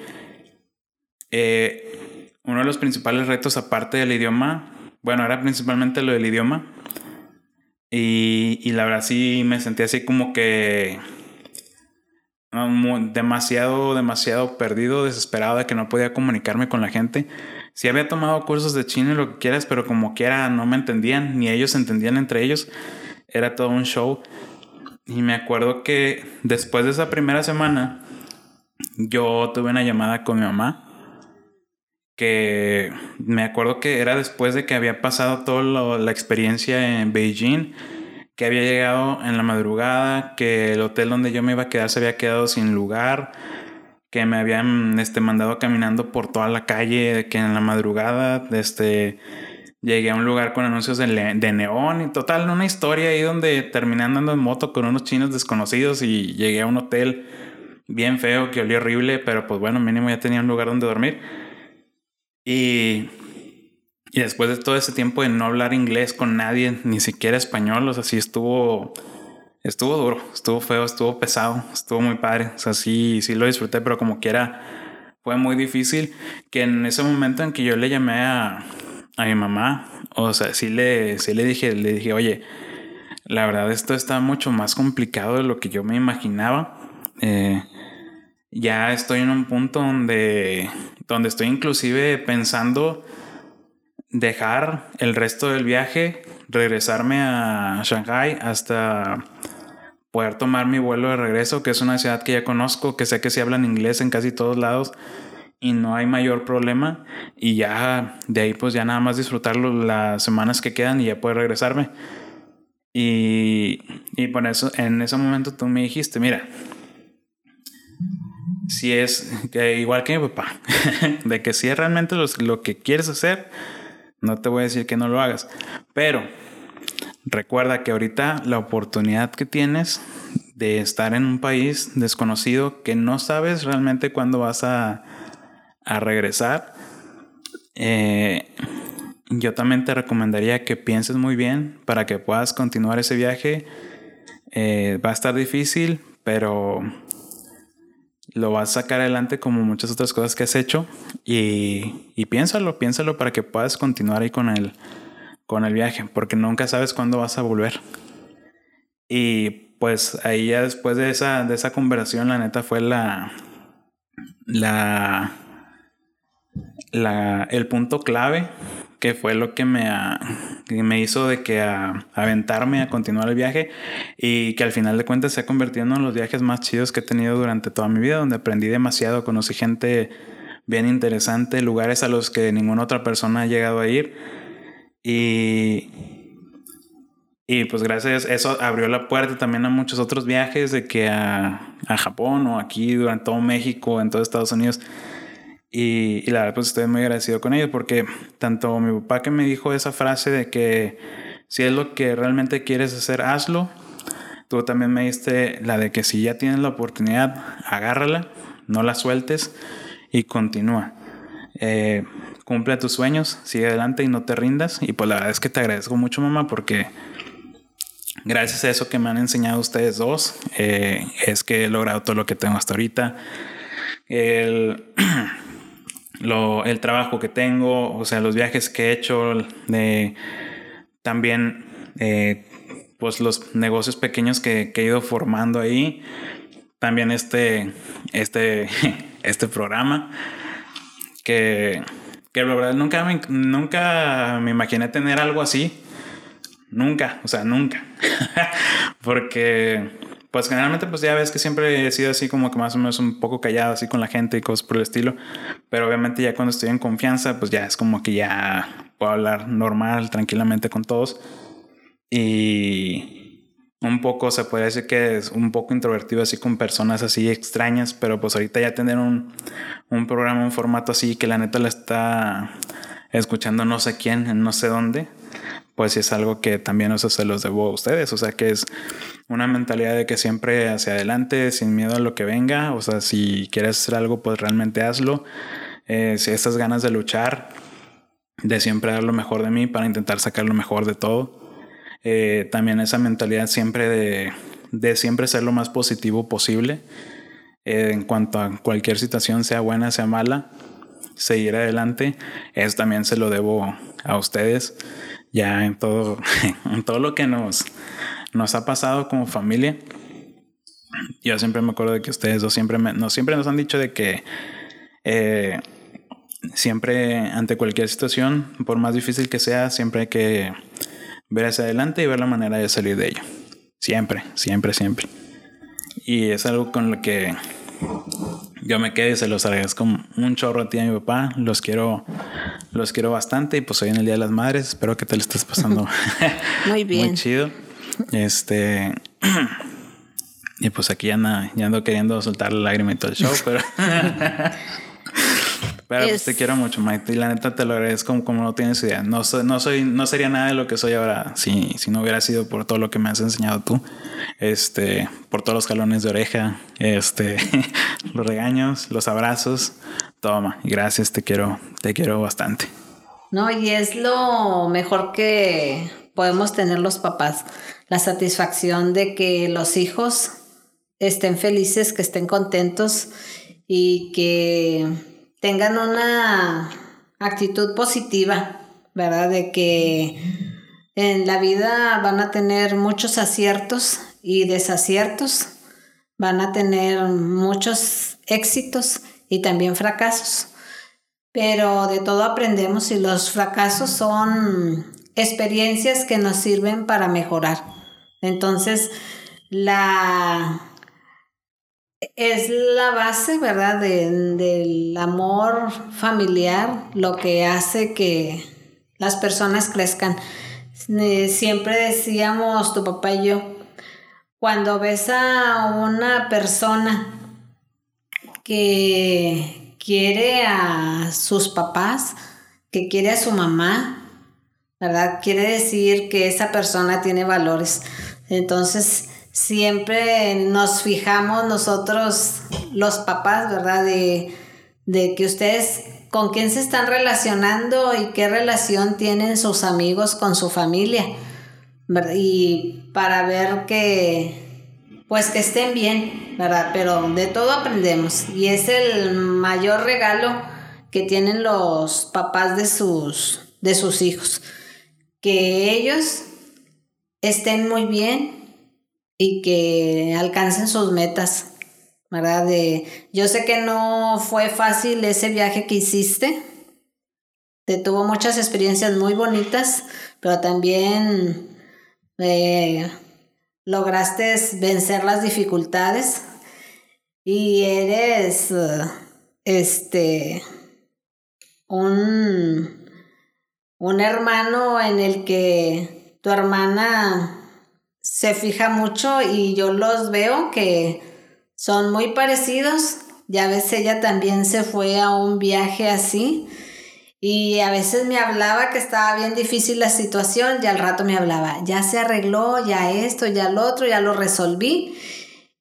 eh, uno de los principales retos aparte del idioma, bueno, era principalmente lo del idioma, y, la verdad sí me sentí así como que demasiado, demasiado perdido, desesperado de que no podía comunicarme con la gente. Sí había tomado cursos de chino y lo que quieras, pero como quiera no me entendían, ni ellos entendían entre ellos. Era todo un show. Y me acuerdo que después de esa primera semana, yo tuve una llamada con mi mamá. Que me acuerdo que era después de que había pasado toda la experiencia en Beijing que había llegado en la madrugada, que el hotel donde yo me iba a quedar se había quedado sin lugar, que me habían este, mandado caminando por toda la calle, que en la madrugada este, llegué a un lugar con anuncios de, de neón y total, una historia ahí donde terminé andando en moto con unos chinos desconocidos y llegué a un hotel bien feo que olía horrible, pero pues bueno, mínimo ya tenía un lugar donde dormir. Y y después de todo ese tiempo de no hablar inglés con nadie, ni siquiera español, o sea, sí estuvo, estuvo duro, estuvo feo, estuvo pesado, estuvo muy padre. O sea, sí, sí lo disfruté, pero como quiera, fue muy difícil que en ese momento en que yo le llamé a, a mi mamá, o sea, sí le, sí le dije, le dije, oye, la verdad esto está mucho más complicado de lo que yo me imaginaba. Eh, ya estoy en un punto donde, donde estoy inclusive pensando dejar el resto del viaje, regresarme a Shanghai hasta poder tomar mi vuelo de regreso, que es una ciudad que ya conozco, que sé que se hablan inglés en casi todos lados y no hay mayor problema. Y ya de ahí pues ya nada más disfrutarlo las semanas que quedan y ya poder regresarme. Y, y por en ese momento tú me dijiste, mira, si es que igual que mi papá, <laughs> de que si es realmente lo que quieres hacer, no te voy a decir que no lo hagas. Pero recuerda que ahorita la oportunidad que tienes de estar en un país desconocido que no sabes realmente cuándo vas a, regresar, eh, yo también te recomendaría que pienses muy bien para que puedas continuar ese viaje. Eh, va a estar difícil, pero lo vas a sacar adelante como muchas otras cosas que has hecho y, piénsalo, piénsalo para que puedas continuar ahí con el, con el viaje, porque nunca sabes cuándo vas a volver. Y pues ahí ya después de esa, de esa conversación, la neta fue la, la, la, el punto clave que fue lo que me, me hizo de que a, aventarme a continuar el viaje y que al final de cuentas se ha convertido en uno de los viajes más chidos que he tenido durante toda mi vida, donde aprendí demasiado, conocí gente bien interesante, lugares a los que ninguna otra persona ha llegado a ir y... Y pues gracias eso abrió la puerta también a muchos otros viajes de que a, a Japón o aquí durante todo México, en todo Estados Unidos. Y, la verdad, pues estoy muy agradecido con ellos porque tanto mi papá que me dijo esa frase de que si es lo que realmente quieres hacer, hazlo. Tú también me diste la de que si ya tienes la oportunidad, agárrala, no la sueltes y continúa. Eh, cumple tus sueños, sigue adelante y no te rindas. Y pues la verdad es que te agradezco mucho, mamá, porque gracias a eso que me han enseñado ustedes dos, eh, es que he logrado todo lo que tengo hasta ahorita. El, <clears throat> el trabajo que tengo, o sea, los viajes que he hecho, también eh, pues los negocios pequeños que, he ido formando ahí, también este, este, <laughs> este programa, que, que la verdad nunca nunca me imaginé tener algo así. Nunca, o sea, nunca. <laughs> Porque, pues generalmente, pues ya ves que siempre he sido así como que más o menos un poco callado, así con la gente y cosas por el estilo. Pero obviamente ya cuando estoy en confianza, pues ya es como que ya puedo hablar normal, tranquilamente con todos. Y un poco se puede decir que es un poco introvertido así con personas así extrañas, pero pues ahorita ya tener un, un programa, un formato así que la neta la está escuchando no sé quién, no sé dónde, pues es algo que también eso se los debo a ustedes, o sea que es una mentalidad de que siempre hacia adelante, sin miedo a lo que venga, o sea, si quieres hacer algo, pues realmente hazlo, eh, si esas ganas de luchar, de siempre dar lo mejor de mí para intentar sacar lo mejor de todo. Eh, también esa mentalidad siempre de, de, siempre ser lo más positivo posible eh, en cuanto a cualquier situación, sea buena, sea mala, seguir adelante. Eso también se lo debo a ustedes ya en todo, <laughs> en todo lo que nos, nos ha pasado como familia. Yo siempre me acuerdo de que ustedes dos siempre, nos, siempre nos han dicho de que eh, siempre ante cualquier situación, por más difícil que sea, siempre hay que ver hacia adelante y ver la manera de salir de ello. Siempre, siempre, siempre. Y es algo con lo que yo me quedé y se los agradezco un chorro a ti y a mi papá. Los quiero, los quiero bastante y pues hoy en el Día de las Madres. Espero que te lo estés pasando <laughs> <laughs> muy bien. Muy chido. Este. <clears throat> Y pues aquí anda, ya ando queriendo soltar la lágrima y todo el show, pero. <laughs> Pero pues, te quiero mucho, Mike. Y la neta te lo agradezco como, no tienes idea. No, no, soy, no sería nada de lo que soy ahora si, si no hubiera sido por todo lo que me has enseñado tú. Este, por todos los jalones de oreja, este, <laughs> los regaños, los abrazos. Toma, gracias, te quiero, te quiero bastante. No, y es lo mejor que podemos tener los papás. La satisfacción de que los hijos estén felices, que estén contentos y que tengan una actitud positiva, ¿verdad? De que en la vida van a tener muchos aciertos y desaciertos, van a tener muchos éxitos y también fracasos. Pero de todo aprendemos y los fracasos son experiencias que nos sirven para mejorar. Entonces, la es la base, ¿verdad?, del amor familiar, lo que hace que las personas crezcan. Siempre decíamos, tu papá y yo, cuando ves a una persona que quiere a sus papás, que quiere a su mamá, ¿verdad? Quiere decir que esa persona tiene valores. Entonces, siempre nos fijamos nosotros, los papás, ¿verdad? De, que ustedes con quién se están relacionando y qué relación tienen sus amigos con su familia. Y para ver que, pues que estén bien, ¿verdad? Pero de todo aprendemos. Y es el mayor regalo que tienen los papás de sus, de sus hijos. Que ellos estén muy bien, y que alcancen sus metas, ¿verdad? De, yo sé que no fue fácil ese viaje que hiciste, te tuvo muchas experiencias muy bonitas, pero también eh, lograste vencer las dificultades y eres este un, un hermano en el que tu hermana se fija mucho y yo los veo que son muy parecidos. Ya ves, ella también se fue a un viaje así y a veces me hablaba que estaba bien difícil la situación y al rato me hablaba, ya se arregló, ya esto, ya lo otro, ya lo resolví.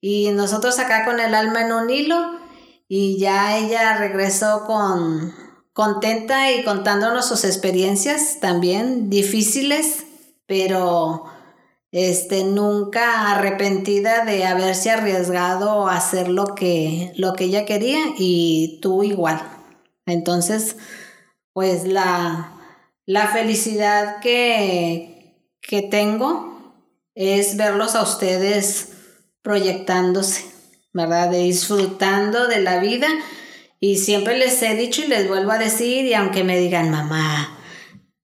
Y nosotros acá con el alma en un hilo y ya ella regresó con contenta y contándonos sus experiencias también difíciles, pero este, nunca arrepentida de haberse arriesgado a hacer lo que, lo que ella quería y tú igual. Entonces, pues la, la felicidad que, que tengo es verlos a ustedes proyectándose, ¿verdad? De disfrutando de la vida. Y siempre les he dicho y les vuelvo a decir, y aunque me digan, mamá,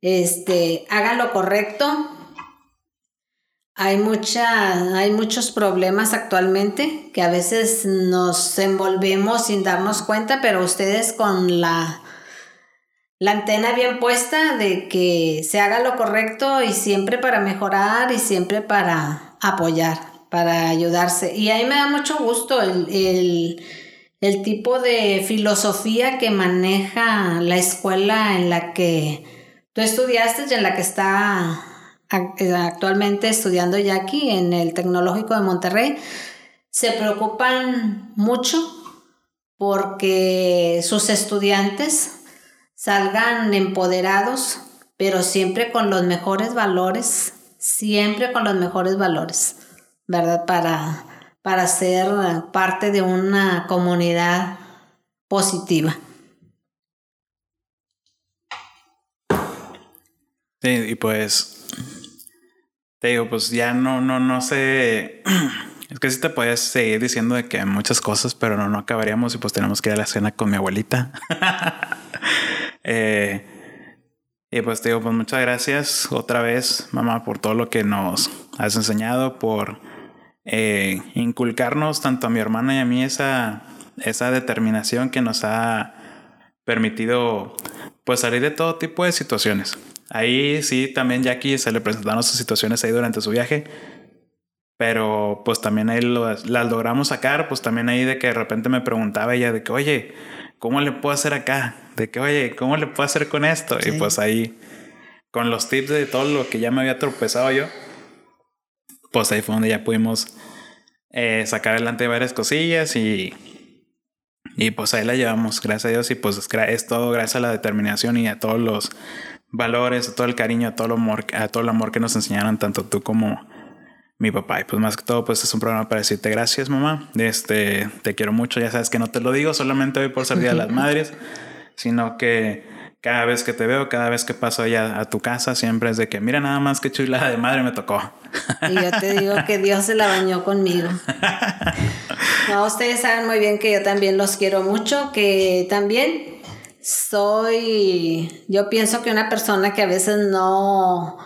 este, hagan lo correcto, hay, mucha, hay muchos problemas actualmente que a veces nos envolvemos sin darnos cuenta, pero ustedes con la, la antena bien puesta de que se haga lo correcto y siempre para mejorar y siempre para apoyar, para ayudarse. Y ahí me da mucho gusto el, el tipo de filosofía que maneja la escuela en la que tú estudiaste y en la que está actualmente estudiando ya aquí en el Tecnológico de Monterrey, se preocupan mucho porque sus estudiantes salgan empoderados, pero siempre con los mejores valores, siempre con los mejores valores, ¿verdad? Para, para ser parte de una comunidad positiva. Sí, y pues te digo, pues ya no, no, no sé. <clears throat> Es que sí te puedes seguir diciendo de que muchas cosas, pero no, no acabaríamos y pues tenemos que ir a la cena con mi abuelita. <laughs> Eh, y pues te digo, pues muchas gracias otra vez, mamá, por todo lo que nos has enseñado, por eh, inculcarnos tanto a mi hermana y a mí esa, esa determinación que nos ha permitido pues salir de todo tipo de situaciones. Ahí sí, también Jackie se le presentaron sus situaciones ahí durante su viaje. Pero pues también ahí las logramos sacar, pues también ahí de que de repente me preguntaba ella de que, oye, ¿cómo le puedo hacer acá? De que, oye, ¿cómo le puedo hacer con esto? Y pues ahí, con los tips de todo lo que ya me había tropezado yo, pues ahí fue donde ya pudimos eh, sacar adelante varias cosillas y, y pues ahí la llevamos, gracias a Dios. Y pues es todo gracias a la determinación y a todos los valores, a todo el cariño, a todo el amor, a todo el amor que nos enseñaron tanto tú como mi papá. Y pues más que todo, pues es un programa para decirte gracias, mamá. Este, te quiero mucho. Ya sabes que no te lo digo solamente hoy por ser Día de las <laughs> Madres, sino que cada vez que te veo, cada vez que paso allá a tu casa, siempre es de que mira nada más que chulada de madre me tocó. Y yo te digo que Dios se la bañó conmigo. <laughs> No, ustedes saben muy bien que yo también los quiero mucho, que también soy, yo pienso que una persona que a veces no,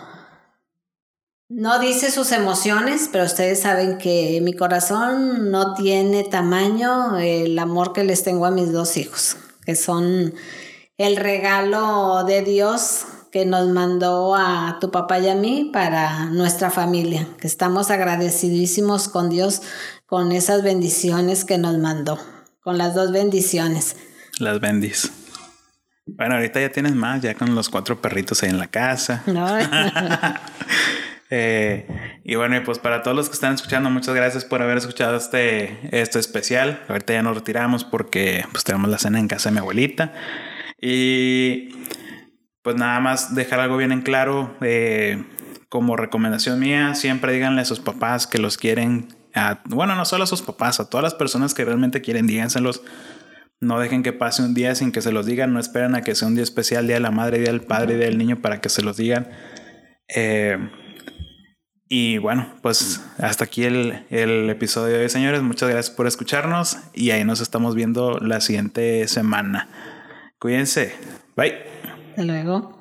no dice sus emociones, pero ustedes saben que mi corazón no tiene tamaño el amor que les tengo a mis dos hijos, que son el regalo de Dios que nos mandó a tu papá y a mí para nuestra familia, que estamos agradecidísimos con Dios con esas bendiciones que nos mandó, con las dos bendiciones. Las bendis. Bueno, ahorita ya tienes más, ya con los cuatro perritos ahí en la casa. <laughs> Eh, y bueno, pues para todos los que están escuchando, muchas gracias por haber escuchado este, este especial. Ahorita ya nos retiramos porque pues tenemos la cena en casa de mi abuelita. Y pues nada más dejar algo bien en claro. Eh, como recomendación mía, siempre díganle a sus papás que los quieren. bueno, no solo a sus papás, a todas las personas que realmente quieren, díganselos no dejen que pase un día sin que se los digan. No esperen a que sea un día especial, Día de la Madre, Día del Padre, Día del Niño, para que se los digan. Eh, y bueno, pues hasta aquí el, el, episodio de hoy, señores. Muchas gracias por escucharnos y ahí nos estamos viendo la siguiente semana. Cuídense. Bye. Hasta luego.